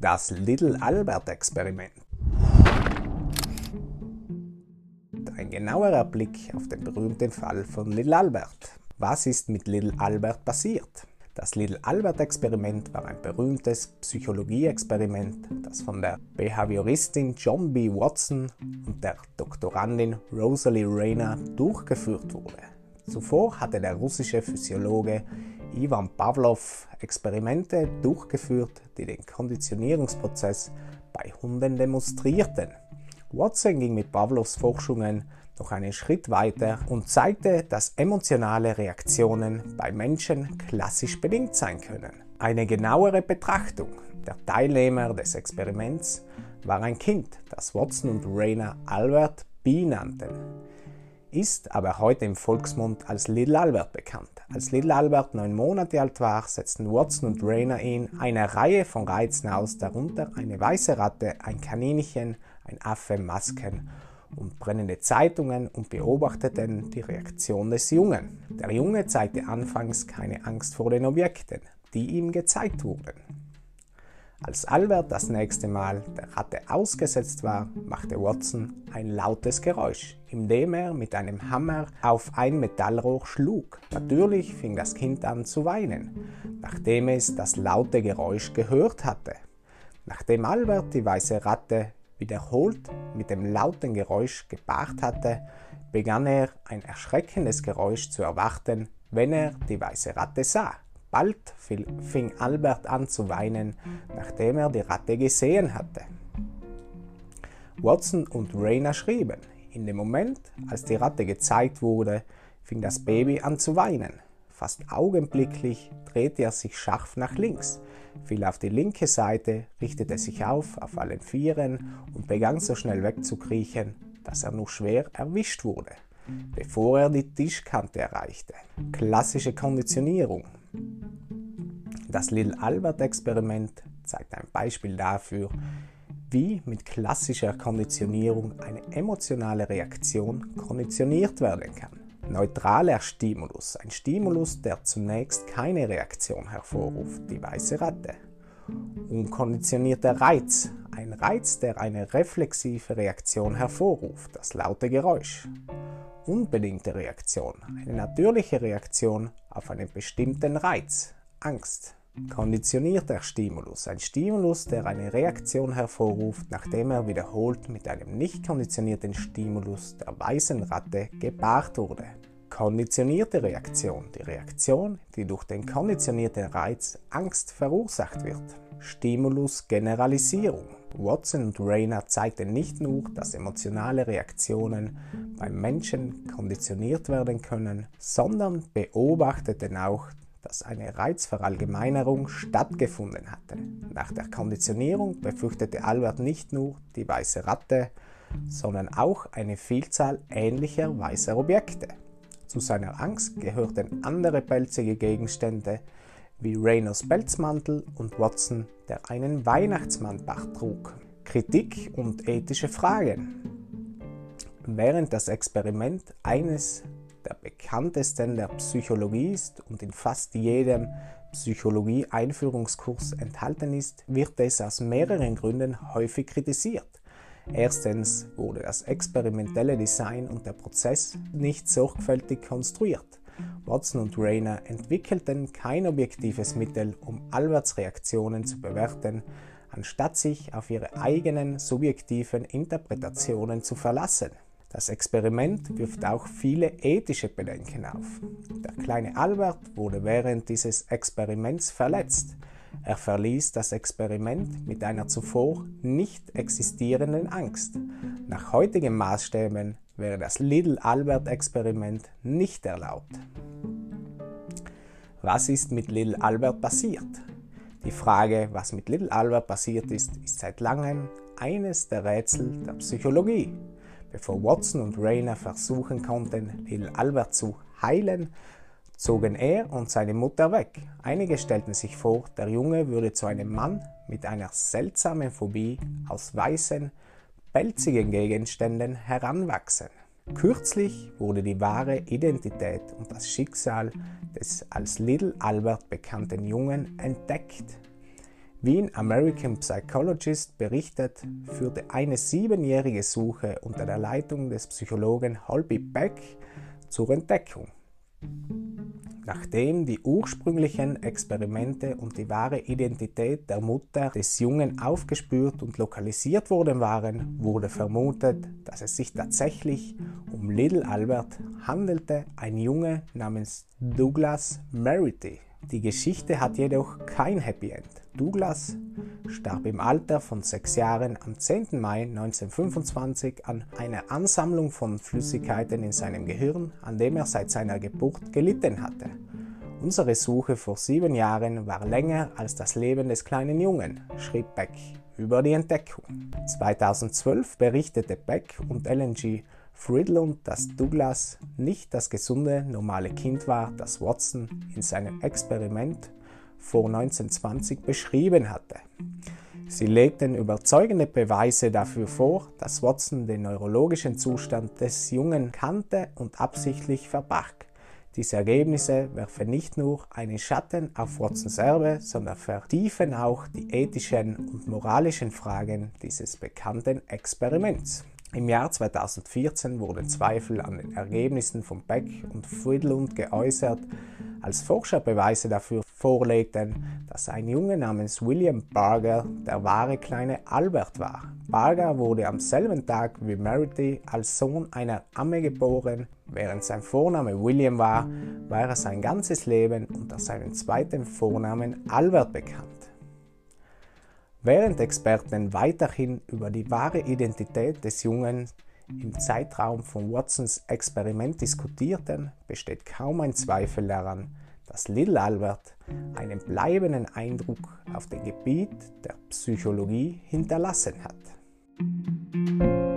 Das Little Albert Experiment. Ein genauerer Blick auf den berühmten Fall von Little Albert. Was ist mit Little Albert passiert? Das Little Albert Experiment war ein berühmtes Psychologie-Experiment, das von der Behavioristin John B. Watson und der Doktorandin Rosalie Rayner durchgeführt wurde. Zuvor hatte der russische Physiologe Ivan Pavlov Experimente durchgeführt, die den Konditionierungsprozess bei Hunden demonstrierten. Watson ging mit Pavlovs Forschungen noch einen Schritt weiter und zeigte, dass emotionale Reaktionen bei Menschen klassisch bedingt sein können. Eine genauere Betrachtung der Teilnehmer des Experiments war ein Kind, das Watson und Rayner Albert B nannten, ist aber heute im Volksmund als Little Albert bekannt. Als Little Albert neun Monate alt war, setzten Watson und Rayner ihn eine Reihe von Reizen aus, darunter eine weiße Ratte, ein Kaninchen, ein Affe, Masken und brennende Zeitungen und beobachteten die Reaktion des Jungen. Der Junge zeigte anfangs keine Angst vor den Objekten, die ihm gezeigt wurden. Als Albert das nächste Mal der Ratte ausgesetzt war, machte Watson ein lautes Geräusch, indem er mit einem Hammer auf ein Metallrohr schlug. Natürlich fing das Kind an zu weinen, nachdem es das laute Geräusch gehört hatte. Nachdem Albert die weiße Ratte wiederholt mit dem lauten Geräusch gepaart hatte, begann er ein erschreckendes Geräusch zu erwarten, wenn er die weiße Ratte sah. Bald fing Albert an zu weinen, nachdem er die Ratte gesehen hatte. Watson und Rayner schrieben, in dem Moment, als die Ratte gezeigt wurde, fing das Baby an zu weinen. Fast augenblicklich drehte er sich scharf nach links, fiel auf die linke Seite, richtete sich auf auf allen Vieren und begann so schnell wegzukriechen, dass er nur schwer erwischt wurde, bevor er die Tischkante erreichte. Klassische Konditionierung. Das Little Albert Experiment zeigt ein Beispiel dafür, wie mit klassischer Konditionierung eine emotionale Reaktion konditioniert werden kann. Neutraler Stimulus, ein Stimulus, der zunächst keine Reaktion hervorruft, die weiße Ratte. Unkonditionierter Reiz, ein Reiz, der eine reflexive Reaktion hervorruft, das laute Geräusch. Unbedingte Reaktion, eine natürliche Reaktion auf einen bestimmten Reiz, Angst. Konditionierter Stimulus, ein Stimulus, der eine Reaktion hervorruft, nachdem er wiederholt mit einem nicht konditionierten Stimulus der weißen Ratte gepaart wurde. Konditionierte Reaktion, die Reaktion, die durch den konditionierten Reiz Angst verursacht wird. Stimulus-Generalisierung. Watson und Rayner zeigten nicht nur, dass emotionale Reaktionen beim Menschen konditioniert werden können, sondern beobachteten auch, dass eine Reizverallgemeinerung stattgefunden hatte. Nach der Konditionierung befürchtete Albert nicht nur die weiße Ratte, sondern auch eine Vielzahl ähnlicher weißer Objekte. Zu seiner Angst gehörten andere pelzige Gegenstände wie Raynors Pelzmantel und Watson, der einen Weihnachtsmannbart trug. Kritik und ethische Fragen. Während das Experiment eines der bekanntesten der Psychologie ist und in fast jedem Psychologie-Einführungskurs enthalten ist, wird es aus mehreren Gründen häufig kritisiert. Erstens wurde das experimentelle Design und der Prozess nicht sorgfältig konstruiert. Watson und Rayner entwickelten kein objektives Mittel, um Alberts Reaktionen zu bewerten, anstatt sich auf ihre eigenen subjektiven Interpretationen zu verlassen. Das Experiment wirft auch viele ethische Bedenken auf. Der kleine Albert wurde während dieses Experiments verletzt. Er verließ das Experiment mit einer zuvor nicht existierenden Angst. Nach heutigen Maßstäben wäre das Little Albert Experiment nicht erlaubt. Was ist mit Little Albert passiert? Die Frage, was mit Little Albert passiert ist, ist seit langem eines der Rätsel der Psychologie. Bevor Watson und Rayner versuchen konnten, Little Albert zu heilen, zogen er und seine Mutter weg. Einige stellten sich vor, der Junge würde zu einem Mann mit einer seltsamen Phobie aus weißen, pelzigen Gegenständen heranwachsen. Kürzlich wurde die wahre Identität und das Schicksal des als Little Albert bekannten Jungen entdeckt. Wie in American Psychologist berichtet, führte eine siebenjährige Suche unter der Leitung des Psychologen Holby Beck zur Entdeckung. Nachdem die ursprünglichen Experimente und die wahre Identität der Mutter des Jungen aufgespürt und lokalisiert worden waren, wurde vermutet, dass es sich tatsächlich um Little Albert handelte, ein Junge namens Douglas Merity. Die Geschichte hat jedoch kein Happy End. Douglas starb im Alter von sechs Jahren am 10. Mai 1925 an einer Ansammlung von Flüssigkeiten in seinem Gehirn, an dem er seit seiner Geburt gelitten hatte. Unsere Suche vor sieben Jahren war länger als das Leben des kleinen Jungen, schrieb Beck über die Entdeckung. 2012 berichtete Beck und Ellen G. Fridlund, dass Douglas nicht das gesunde, normale Kind war, das Watson in seinem Experiment vor 1920 beschrieben hatte. Sie legten überzeugende Beweise dafür vor, dass Watson den neurologischen Zustand des Jungen kannte und absichtlich verbarg. Diese Ergebnisse werfen nicht nur einen Schatten auf Watsons Erbe, sondern vertiefen auch die ethischen und moralischen Fragen dieses bekannten Experiments. Im Jahr 2014 wurden Zweifel an den Ergebnissen von Beck und Friedlund geäußert, als Forscher Beweise dafür vorlegten, dass ein Junge namens William Barger der wahre kleine Albert war. Barger wurde am selben Tag wie Merity als Sohn einer Amme geboren. Während sein Vorname William war, war er sein ganzes Leben unter seinem zweiten Vornamen Albert bekannt. Während Experten weiterhin über die wahre Identität des Jungen im Zeitraum von Watsons Experiment diskutierten, besteht kaum ein Zweifel daran, dass Little Albert einen bleibenden Eindruck auf dem Gebiet der Psychologie hinterlassen hat.